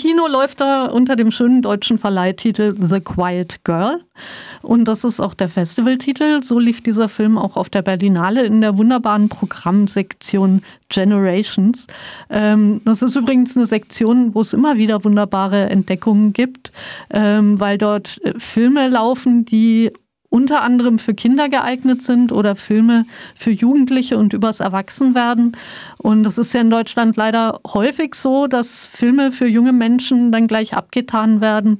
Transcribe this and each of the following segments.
Kino läuft er unter dem schönen deutschen Verleihtitel The Quiet Girl. Und das ist auch der Festivaltitel. So lief dieser Film auch auf der Berlinale in der wunderbaren Programmsektion Generations. Ähm, das ist übrigens eine Sektion, wo es immer wieder wunderbare Entdeckungen gibt, ähm, weil dort äh, Filme laufen, die unter anderem für Kinder geeignet sind oder Filme für Jugendliche und übers Erwachsenwerden. Und das ist ja in Deutschland leider häufig so, dass Filme für junge Menschen dann gleich abgetan werden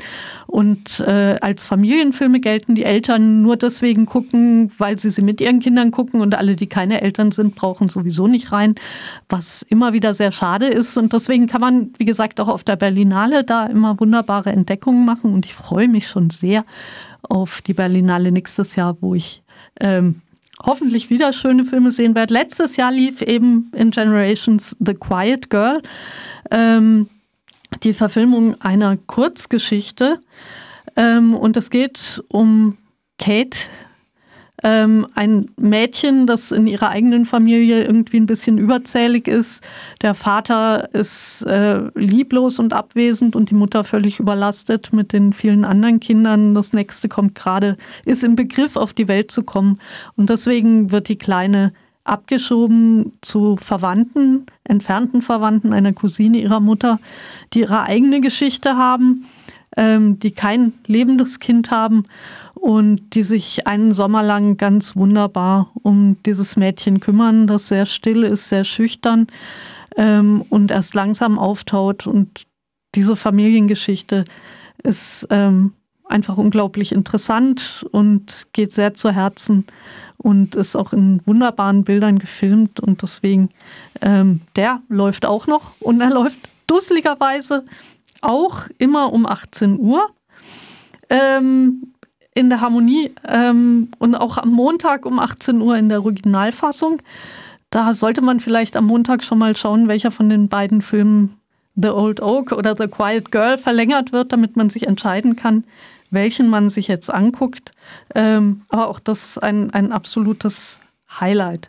und äh, als Familienfilme gelten, die Eltern nur deswegen gucken, weil sie sie mit ihren Kindern gucken und alle, die keine Eltern sind, brauchen sowieso nicht rein, was immer wieder sehr schade ist. Und deswegen kann man, wie gesagt, auch auf der Berlinale da immer wunderbare Entdeckungen machen und ich freue mich schon sehr auf die Berlinale nächstes Jahr, wo ich ähm, hoffentlich wieder schöne Filme sehen werde. Letztes Jahr lief eben in Generations The Quiet Girl, ähm, die Verfilmung einer Kurzgeschichte. Ähm, und es geht um Kate, ähm, ein Mädchen, das in ihrer eigenen Familie irgendwie ein bisschen überzählig ist. Der Vater ist äh, lieblos und abwesend und die Mutter völlig überlastet mit den vielen anderen Kindern. Das nächste kommt gerade, ist im Begriff, auf die Welt zu kommen. Und deswegen wird die Kleine abgeschoben zu Verwandten, entfernten Verwandten, einer Cousine ihrer Mutter, die ihre eigene Geschichte haben, ähm, die kein lebendes Kind haben und die sich einen Sommer lang ganz wunderbar um dieses Mädchen kümmern, das sehr still ist, sehr schüchtern ähm, und erst langsam auftaut. Und diese Familiengeschichte ist ähm, einfach unglaublich interessant und geht sehr zu Herzen und ist auch in wunderbaren Bildern gefilmt. Und deswegen, ähm, der läuft auch noch und er läuft dusseligerweise auch immer um 18 Uhr. Ähm, in der Harmonie ähm, und auch am Montag um 18 Uhr in der Originalfassung. Da sollte man vielleicht am Montag schon mal schauen, welcher von den beiden Filmen The Old Oak oder The Quiet Girl verlängert wird, damit man sich entscheiden kann, welchen man sich jetzt anguckt. Ähm, aber auch das ein, ein absolutes Highlight.